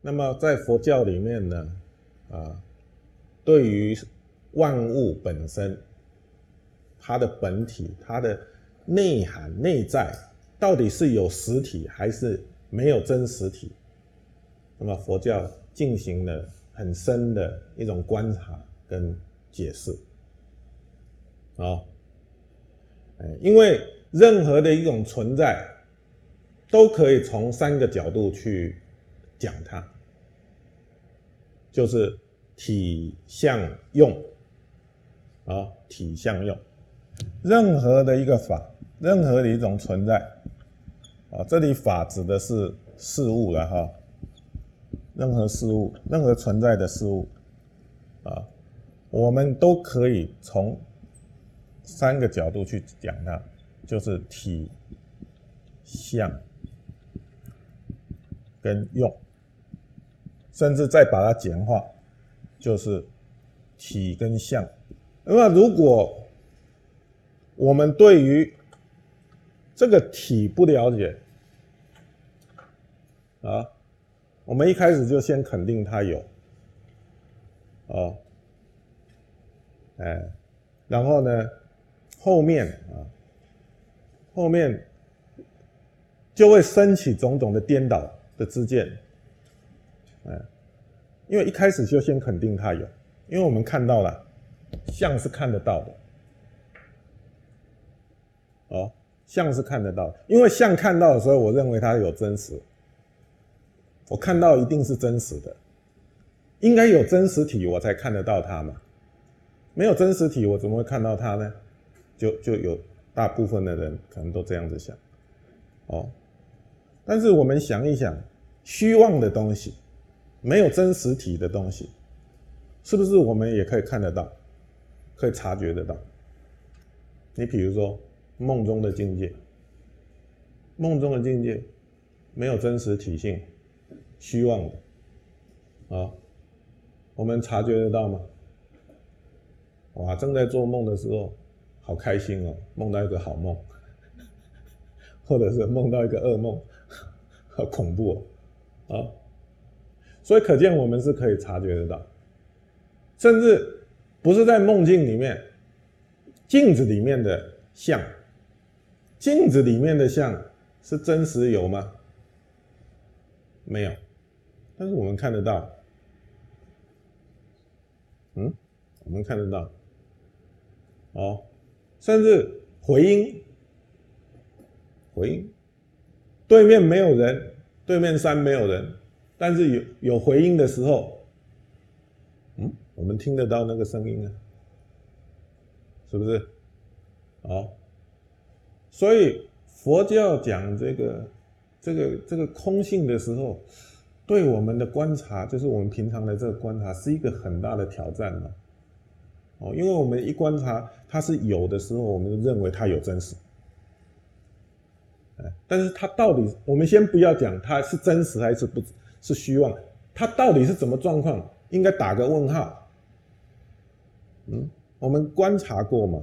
那么在佛教里面呢，啊，对于万物本身，它的本体、它的内涵、内在，到底是有实体还是没有真实体？那么佛教进行了很深的一种观察跟解释。啊，因为任何的一种存在，都可以从三个角度去讲它，就是体、相、用。啊，体、相、用，任何的一个法，任何的一种存在，啊，这里法指的是事物了哈，任何事物，任何存在的事物，啊，我们都可以从。三个角度去讲它，就是体、相跟用，甚至再把它简化，就是体跟相。那么，如果我们对于这个体不了解，啊，我们一开始就先肯定它有，啊，哎，然后呢？后面啊，后面就会升起种种的颠倒的知见，哎，因为一开始就先肯定它有，因为我们看到了像是看得到的，哦，像是看得到，因为像看到的时候，我认为它有真实，我看到一定是真实的，应该有真实体我才看得到它嘛，没有真实体我怎么会看到它呢？就就有大部分的人可能都这样子想，哦，但是我们想一想，虚妄的东西，没有真实体的东西，是不是我们也可以看得到，可以察觉得到？你比如说梦中的境界，梦中的境界没有真实体性，虚妄的，啊，我们察觉得到吗？哇，正在做梦的时候。好开心哦，梦到一个好梦，或者是梦到一个噩梦，好恐怖哦，啊！所以可见我们是可以察觉得到，甚至不是在梦境里面，镜子里面的像，镜子里面的像是真实有吗？没有，但是我们看得到，嗯，我们看得到，哦。甚至回音，回音，对面没有人，对面山没有人，但是有有回音的时候，嗯，我们听得到那个声音啊，是不是？好，所以佛教讲这个这个这个空性的时候，对我们的观察，就是我们平常的这个观察，是一个很大的挑战嘛。哦，因为我们一观察它是有的时候，我们就认为它有真实，哎，但是它到底，我们先不要讲它是真实还是不，是虚妄，它到底是怎么状况，应该打个问号。嗯，我们观察过吗？